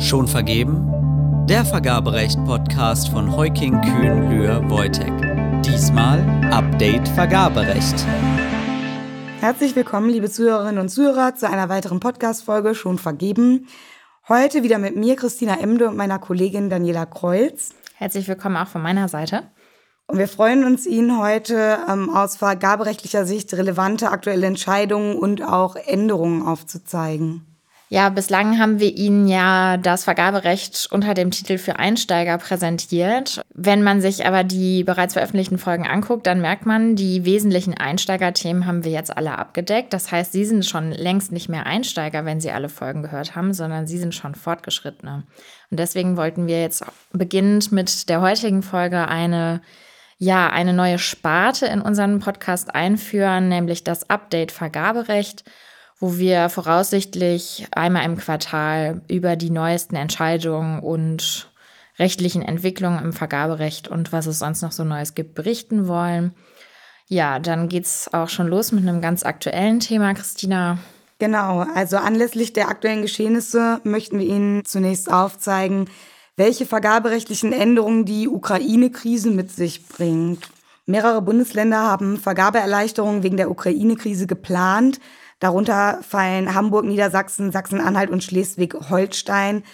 Schon vergeben? Der Vergaberecht-Podcast von Heuking Kühn Lühr Wojtek. Diesmal Update Vergaberecht. Herzlich willkommen, liebe Zuhörerinnen und Zuhörer, zu einer weiteren Podcast-Folge Schon vergeben. Heute wieder mit mir, Christina Emde und meiner Kollegin Daniela Kreuz. Herzlich willkommen auch von meiner Seite. Und wir freuen uns, Ihnen heute ähm, aus vergaberechtlicher Sicht relevante aktuelle Entscheidungen und auch Änderungen aufzuzeigen. Ja, bislang haben wir Ihnen ja das Vergaberecht unter dem Titel für Einsteiger präsentiert. Wenn man sich aber die bereits veröffentlichten Folgen anguckt, dann merkt man, die wesentlichen Einsteigerthemen haben wir jetzt alle abgedeckt. Das heißt, Sie sind schon längst nicht mehr Einsteiger, wenn Sie alle Folgen gehört haben, sondern Sie sind schon Fortgeschrittene. Und deswegen wollten wir jetzt beginnend mit der heutigen Folge eine ja, eine neue Sparte in unseren Podcast einführen, nämlich das Update Vergaberecht wo wir voraussichtlich einmal im Quartal über die neuesten Entscheidungen und rechtlichen Entwicklungen im Vergaberecht und was es sonst noch so Neues gibt, berichten wollen. Ja, dann geht es auch schon los mit einem ganz aktuellen Thema, Christina. Genau, also anlässlich der aktuellen Geschehnisse möchten wir Ihnen zunächst aufzeigen, welche vergaberechtlichen Änderungen die Ukraine-Krise mit sich bringt. Mehrere Bundesländer haben Vergabeerleichterungen wegen der Ukraine-Krise geplant. Darunter fallen Hamburg, Niedersachsen, Sachsen-Anhalt und Schleswig-Holstein,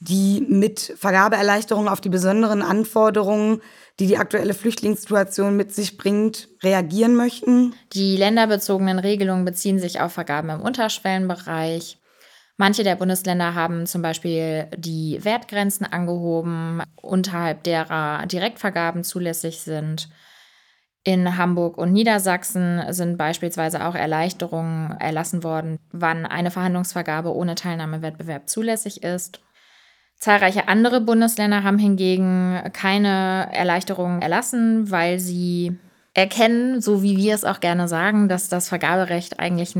die mit Vergabeerleichterungen auf die besonderen Anforderungen, die die aktuelle Flüchtlingssituation mit sich bringt, reagieren möchten. Die länderbezogenen Regelungen beziehen sich auf Vergaben im Unterschwellenbereich. Manche der Bundesländer haben zum Beispiel die Wertgrenzen angehoben, unterhalb derer Direktvergaben zulässig sind. In Hamburg und Niedersachsen sind beispielsweise auch Erleichterungen erlassen worden, wann eine Verhandlungsvergabe ohne Teilnahmewettbewerb zulässig ist. Zahlreiche andere Bundesländer haben hingegen keine Erleichterungen erlassen, weil sie erkennen, so wie wir es auch gerne sagen, dass das Vergaberecht eigentlich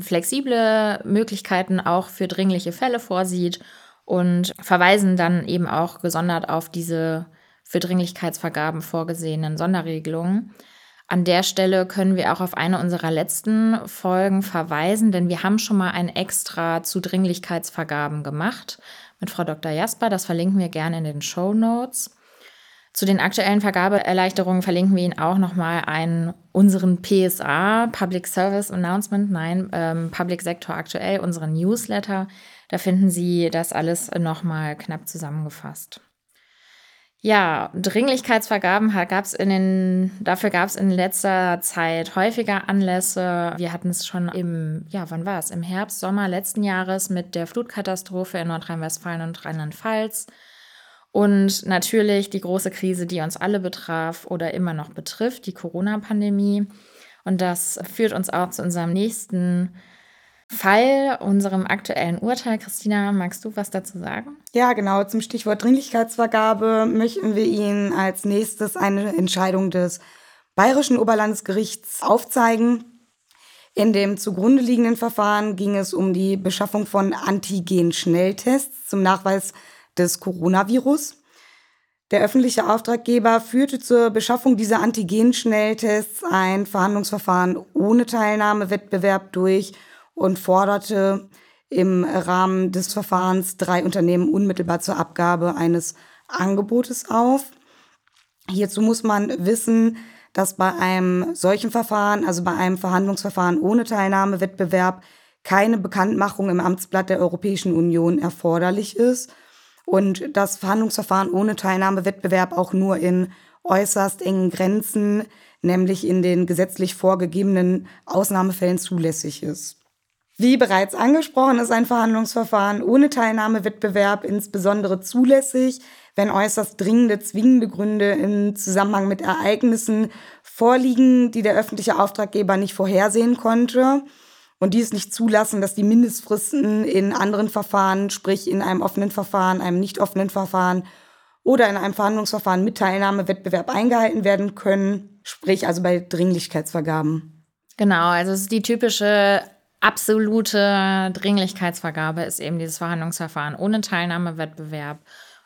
flexible Möglichkeiten auch für dringliche Fälle vorsieht und verweisen dann eben auch gesondert auf diese für Dringlichkeitsvergaben vorgesehenen Sonderregelungen. An der Stelle können wir auch auf eine unserer letzten Folgen verweisen, denn wir haben schon mal ein Extra zu Dringlichkeitsvergaben gemacht mit Frau Dr. Jasper. Das verlinken wir gerne in den Show Notes. Zu den aktuellen Vergabeerleichterungen verlinken wir Ihnen auch nochmal einen unseren PSA, Public Service Announcement, nein, ähm, Public Sector aktuell, unseren Newsletter. Da finden Sie das alles nochmal knapp zusammengefasst. Ja, Dringlichkeitsvergaben gab's in den, dafür gab es in letzter Zeit häufiger Anlässe. Wir hatten es schon im, ja, wann war es? Im Herbst, Sommer letzten Jahres mit der Flutkatastrophe in Nordrhein-Westfalen und Rheinland-Pfalz. Und natürlich die große Krise, die uns alle betraf oder immer noch betrifft, die Corona-Pandemie. Und das führt uns auch zu unserem nächsten Fall, unserem aktuellen Urteil. Christina, magst du was dazu sagen? Ja, genau. Zum Stichwort Dringlichkeitsvergabe möchten wir Ihnen als nächstes eine Entscheidung des Bayerischen Oberlandesgerichts aufzeigen. In dem zugrunde liegenden Verfahren ging es um die Beschaffung von Antigen-Schnelltests zum Nachweis des Coronavirus. Der öffentliche Auftraggeber führte zur Beschaffung dieser Antigen-Schnelltests ein Verhandlungsverfahren ohne Teilnahmewettbewerb durch und forderte im Rahmen des Verfahrens drei Unternehmen unmittelbar zur Abgabe eines Angebotes auf. Hierzu muss man wissen, dass bei einem solchen Verfahren, also bei einem Verhandlungsverfahren ohne Teilnahmewettbewerb, keine Bekanntmachung im Amtsblatt der Europäischen Union erforderlich ist und das Verhandlungsverfahren ohne Teilnahmewettbewerb auch nur in äußerst engen Grenzen, nämlich in den gesetzlich vorgegebenen Ausnahmefällen zulässig ist. Wie bereits angesprochen ist ein Verhandlungsverfahren ohne Teilnahmewettbewerb insbesondere zulässig, wenn äußerst dringende, zwingende Gründe im Zusammenhang mit Ereignissen vorliegen, die der öffentliche Auftraggeber nicht vorhersehen konnte und dies nicht zulassen, dass die Mindestfristen in anderen Verfahren, sprich in einem offenen Verfahren, einem nicht offenen Verfahren oder in einem Verhandlungsverfahren mit Teilnahmewettbewerb eingehalten werden können, sprich also bei Dringlichkeitsvergaben. Genau, also es ist die typische absolute Dringlichkeitsvergabe ist eben dieses Verhandlungsverfahren ohne Teilnahmewettbewerb.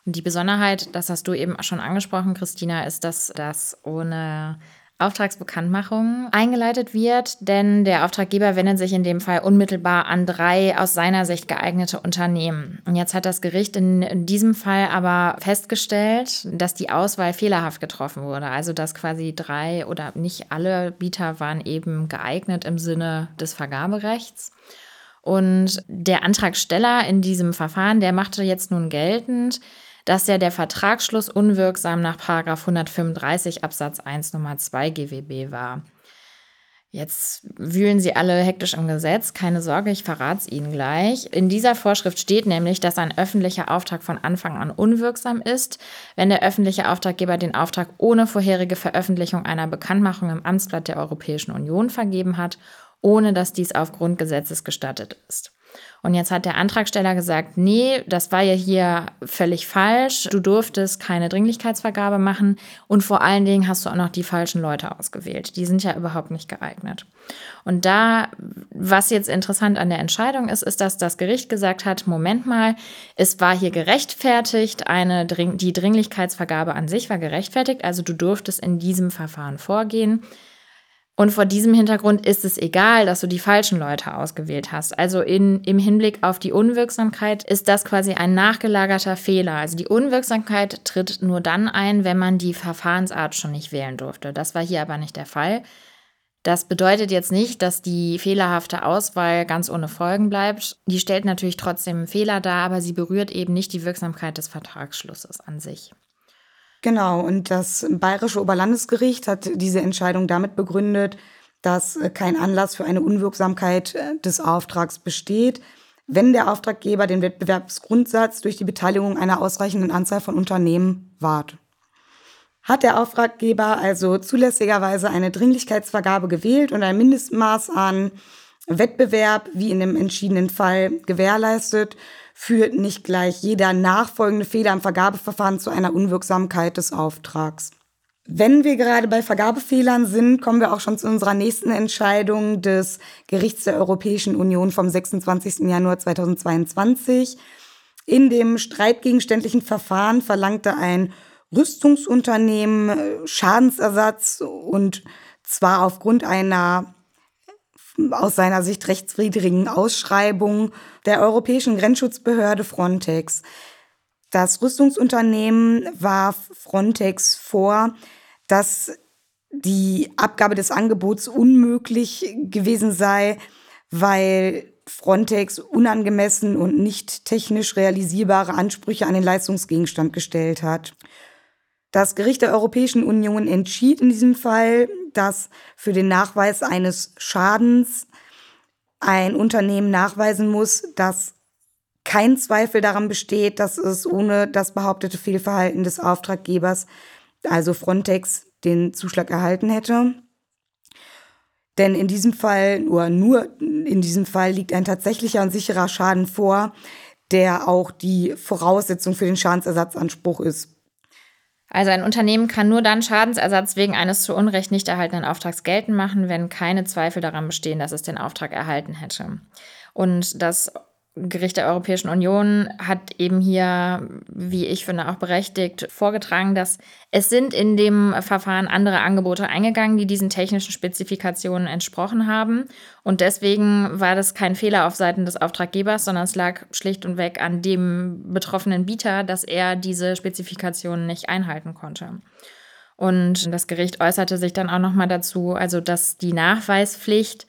Und die Besonderheit, das hast du eben schon angesprochen, Christina, ist, dass das ohne Auftragsbekanntmachung eingeleitet wird, denn der Auftraggeber wendet sich in dem Fall unmittelbar an drei aus seiner Sicht geeignete Unternehmen. Und jetzt hat das Gericht in, diesem Fall aber festgestellt, dass die Auswahl fehlerhaft getroffen wurde. Also dass quasi drei oder nicht alle Bieter waren eben geeignet im Sinne des Vergaberechts. Und der Antragsteller in diesem Verfahren, der machte jetzt nun geltend, dass ja der Vertragsschluss unwirksam nach 135 Absatz 1 Nummer 2 GWB war. Jetzt wühlen Sie alle hektisch im Gesetz. Keine Sorge, ich verrate es Ihnen gleich. In dieser Vorschrift steht nämlich, dass ein öffentlicher Auftrag von Anfang an unwirksam ist, wenn der öffentliche Auftraggeber den Auftrag ohne vorherige Veröffentlichung einer Bekanntmachung im Amtsblatt der Europäischen Union vergeben hat ohne dass dies auf Grundgesetzes gestattet ist. Und jetzt hat der Antragsteller gesagt, nee, das war ja hier völlig falsch. Du durftest keine Dringlichkeitsvergabe machen und vor allen Dingen hast du auch noch die falschen Leute ausgewählt. Die sind ja überhaupt nicht geeignet. Und da, was jetzt interessant an der Entscheidung ist, ist, dass das Gericht gesagt hat, Moment mal, es war hier gerechtfertigt, eine, die Dringlichkeitsvergabe an sich war gerechtfertigt, also du durftest in diesem Verfahren vorgehen. Und vor diesem Hintergrund ist es egal, dass du die falschen Leute ausgewählt hast. Also in, im Hinblick auf die Unwirksamkeit ist das quasi ein nachgelagerter Fehler. Also die Unwirksamkeit tritt nur dann ein, wenn man die Verfahrensart schon nicht wählen durfte. Das war hier aber nicht der Fall. Das bedeutet jetzt nicht, dass die fehlerhafte Auswahl ganz ohne Folgen bleibt. Die stellt natürlich trotzdem einen Fehler dar, aber sie berührt eben nicht die Wirksamkeit des Vertragsschlusses an sich. Genau, und das Bayerische Oberlandesgericht hat diese Entscheidung damit begründet, dass äh, kein Anlass für eine Unwirksamkeit äh, des Auftrags besteht, wenn der Auftraggeber den Wettbewerbsgrundsatz durch die Beteiligung einer ausreichenden Anzahl von Unternehmen wahrt. Hat der Auftraggeber also zulässigerweise eine Dringlichkeitsvergabe gewählt und ein Mindestmaß an Wettbewerb, wie in dem entschiedenen Fall, gewährleistet, führt nicht gleich jeder nachfolgende Fehler im Vergabeverfahren zu einer Unwirksamkeit des Auftrags. Wenn wir gerade bei Vergabefehlern sind, kommen wir auch schon zu unserer nächsten Entscheidung des Gerichts der Europäischen Union vom 26. Januar 2022. In dem streitgegenständlichen Verfahren verlangte ein Rüstungsunternehmen äh, Schadensersatz und zwar aufgrund einer aus seiner Sicht rechtswidrigen Ausschreibung der Europäischen Grenzschutzbehörde Frontex. Das Rüstungsunternehmen warf Frontex vor, dass die Abgabe des Angebots unmöglich gewesen sei, weil Frontex unangemessen und nicht technisch realisierbare Ansprüche an den Leistungsgegenstand gestellt hat. Das Gericht der Europäischen Union entschied in diesem Fall, dass für den Nachweis eines Schadens ein Unternehmen nachweisen muss, dass kein Zweifel daran besteht, dass es ohne das behauptete Fehlverhalten des Auftraggebers, also Frontex, den Zuschlag erhalten hätte. Denn in diesem Fall, oder nur in diesem Fall, liegt ein tatsächlicher und sicherer Schaden vor, der auch die Voraussetzung für den Schadensersatzanspruch ist. Also ein Unternehmen kann nur dann Schadensersatz wegen eines zu Unrecht nicht erhaltenen Auftrags geltend machen, wenn keine Zweifel daran bestehen, dass es den Auftrag erhalten hätte. Und das Gericht der Europäischen Union hat eben hier, wie ich finde, auch berechtigt vorgetragen, dass es sind in dem Verfahren andere Angebote eingegangen, die diesen technischen Spezifikationen entsprochen haben. Und deswegen war das kein Fehler auf Seiten des Auftraggebers, sondern es lag schlicht und weg an dem betroffenen Bieter, dass er diese Spezifikationen nicht einhalten konnte. Und das Gericht äußerte sich dann auch nochmal dazu, also dass die Nachweispflicht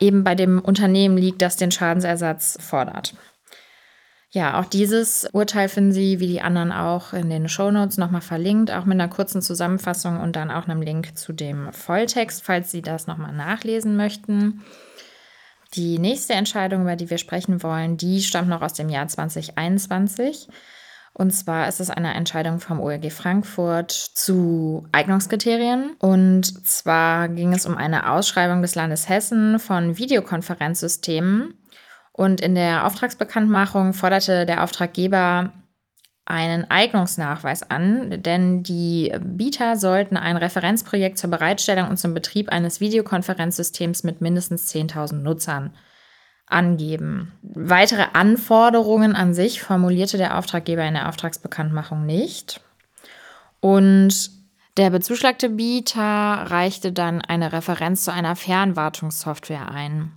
eben bei dem Unternehmen liegt, das den Schadensersatz fordert. Ja, auch dieses Urteil finden Sie, wie die anderen auch, in den Shownotes nochmal verlinkt, auch mit einer kurzen Zusammenfassung und dann auch einem Link zu dem Volltext, falls Sie das nochmal nachlesen möchten. Die nächste Entscheidung, über die wir sprechen wollen, die stammt noch aus dem Jahr 2021. Und zwar ist es eine Entscheidung vom OLG Frankfurt zu Eignungskriterien. Und zwar ging es um eine Ausschreibung des Landes Hessen von Videokonferenzsystemen. Und in der Auftragsbekanntmachung forderte der Auftraggeber einen Eignungsnachweis an, denn die Bieter sollten ein Referenzprojekt zur Bereitstellung und zum Betrieb eines Videokonferenzsystems mit mindestens 10.000 Nutzern angeben. Weitere Anforderungen an sich formulierte der Auftraggeber in der Auftragsbekanntmachung nicht. Und Der bezuschlagte Bieter reichte dann eine Referenz zu einer Fernwartungssoftware ein.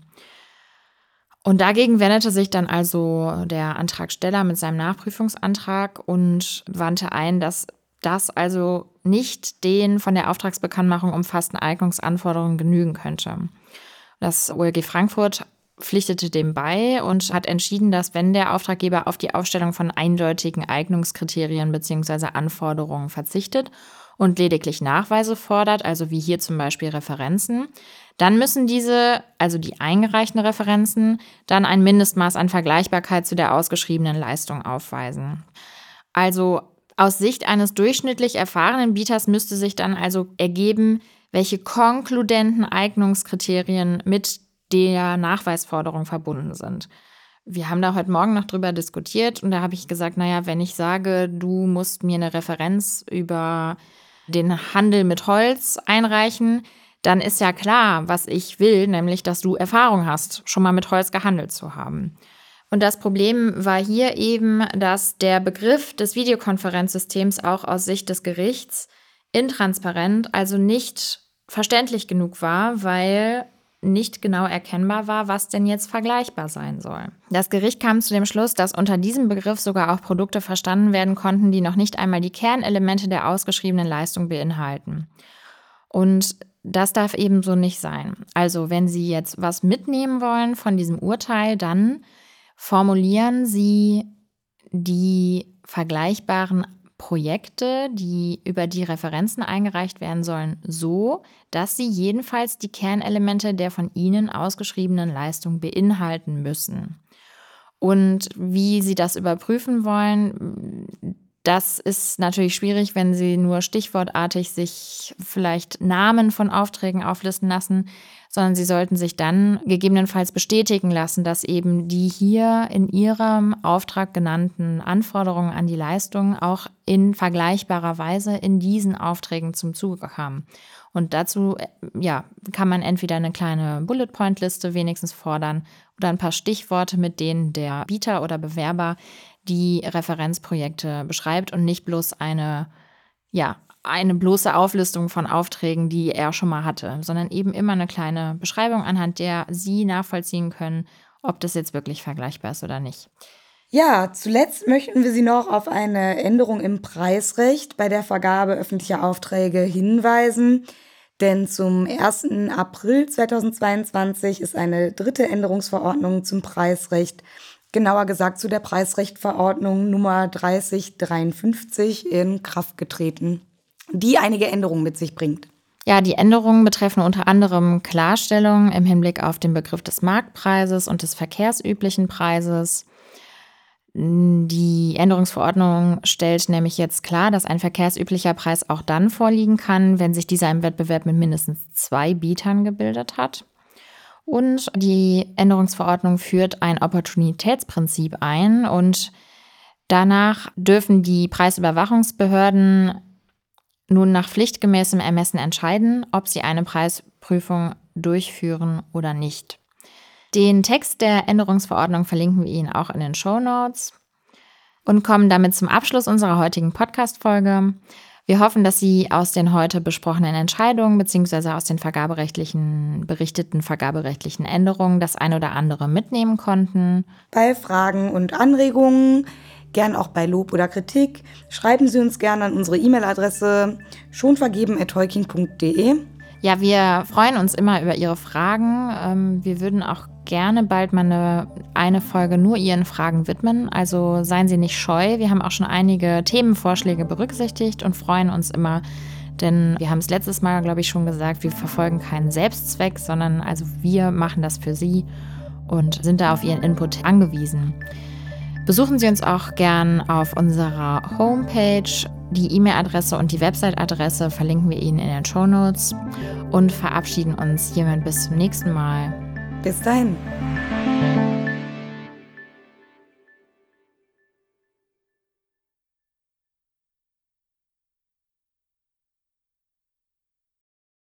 Und dagegen wendete sich dann also der Antragsteller mit seinem Nachprüfungsantrag und wandte ein, dass das also nicht den von der Auftragsbekanntmachung umfassten Eignungsanforderungen genügen könnte. Das OLG Frankfurt pflichtete dem bei und hat entschieden, dass wenn der Auftraggeber auf die Aufstellung von eindeutigen Eignungskriterien bzw. Anforderungen verzichtet und lediglich Nachweise fordert, also wie hier zum Beispiel Referenzen, dann müssen diese, also die eingereichten Referenzen, dann ein Mindestmaß an Vergleichbarkeit zu der ausgeschriebenen Leistung aufweisen. Also aus Sicht eines durchschnittlich erfahrenen Bieters müsste sich dann also ergeben, welche konkludenten Eignungskriterien mit der Nachweisforderung verbunden sind. Wir haben da heute Morgen noch drüber diskutiert und da habe ich gesagt, naja, wenn ich sage, du musst mir eine Referenz über den Handel mit Holz einreichen, dann ist ja klar, was ich will, nämlich, dass du Erfahrung hast, schon mal mit Holz gehandelt zu haben. Und das Problem war hier eben, dass der Begriff des Videokonferenzsystems auch aus Sicht des Gerichts intransparent, also nicht verständlich genug war, weil nicht genau erkennbar war, was denn jetzt vergleichbar sein soll. Das Gericht kam zu dem Schluss, dass unter diesem Begriff sogar auch Produkte verstanden werden konnten, die noch nicht einmal die Kernelemente der ausgeschriebenen Leistung beinhalten. Und das darf ebenso nicht sein. Also wenn Sie jetzt was mitnehmen wollen von diesem Urteil, dann formulieren Sie die vergleichbaren Projekte, die über die Referenzen eingereicht werden sollen, so, dass sie jedenfalls die Kernelemente der von Ihnen ausgeschriebenen Leistung beinhalten müssen. Und wie Sie das überprüfen wollen, das ist natürlich schwierig, wenn Sie nur stichwortartig sich vielleicht Namen von Aufträgen auflisten lassen, sondern Sie sollten sich dann gegebenenfalls bestätigen lassen, dass eben die hier in Ihrem Auftrag genannten Anforderungen an die Leistung auch in vergleichbarer Weise in diesen Aufträgen zum Zuge kamen. Und dazu äh, ja, kann man entweder eine kleine Bullet-Point-Liste wenigstens fordern oder ein paar Stichworte, mit denen der Bieter oder Bewerber die Referenzprojekte beschreibt und nicht bloß eine, ja, eine bloße Auflistung von Aufträgen, die er schon mal hatte, sondern eben immer eine kleine Beschreibung, anhand der Sie nachvollziehen können, ob das jetzt wirklich vergleichbar ist oder nicht. Ja, zuletzt möchten wir Sie noch auf eine Änderung im Preisrecht bei der Vergabe öffentlicher Aufträge hinweisen. Denn zum 1. April 2022 ist eine dritte Änderungsverordnung zum Preisrecht genauer gesagt zu der Preisrechtverordnung Nummer 3053 in Kraft getreten, die einige Änderungen mit sich bringt. Ja, die Änderungen betreffen unter anderem Klarstellung im Hinblick auf den Begriff des Marktpreises und des verkehrsüblichen Preises. Die Änderungsverordnung stellt nämlich jetzt klar, dass ein verkehrsüblicher Preis auch dann vorliegen kann, wenn sich dieser im Wettbewerb mit mindestens zwei Bietern gebildet hat. Und die Änderungsverordnung führt ein Opportunitätsprinzip ein und danach dürfen die Preisüberwachungsbehörden nun nach pflichtgemäßem Ermessen entscheiden, ob sie eine Preisprüfung durchführen oder nicht. Den Text der Änderungsverordnung verlinken wir Ihnen auch in den Show Notes und kommen damit zum Abschluss unserer heutigen Podcast-Folge. Wir hoffen, dass Sie aus den heute besprochenen Entscheidungen bzw. aus den vergaberechtlichen, berichteten vergaberechtlichen Änderungen das ein oder andere mitnehmen konnten. Bei Fragen und Anregungen, gern auch bei Lob oder Kritik, schreiben Sie uns gerne an unsere E-Mail-Adresse schonvergeben.heuking.de. Ja, wir freuen uns immer über Ihre Fragen. Ähm, wir würden auch gerne bald mal eine, eine Folge nur Ihren Fragen widmen. Also seien Sie nicht scheu. Wir haben auch schon einige Themenvorschläge berücksichtigt und freuen uns immer, denn wir haben es letztes Mal, glaube ich, schon gesagt, wir verfolgen keinen Selbstzweck, sondern also wir machen das für Sie und sind da auf Ihren Input angewiesen. Besuchen Sie uns auch gern auf unserer Homepage die E-Mail-Adresse und die Website-Adresse verlinken wir Ihnen in den Show Notes und verabschieden uns hiermit bis zum nächsten Mal. Bis dahin.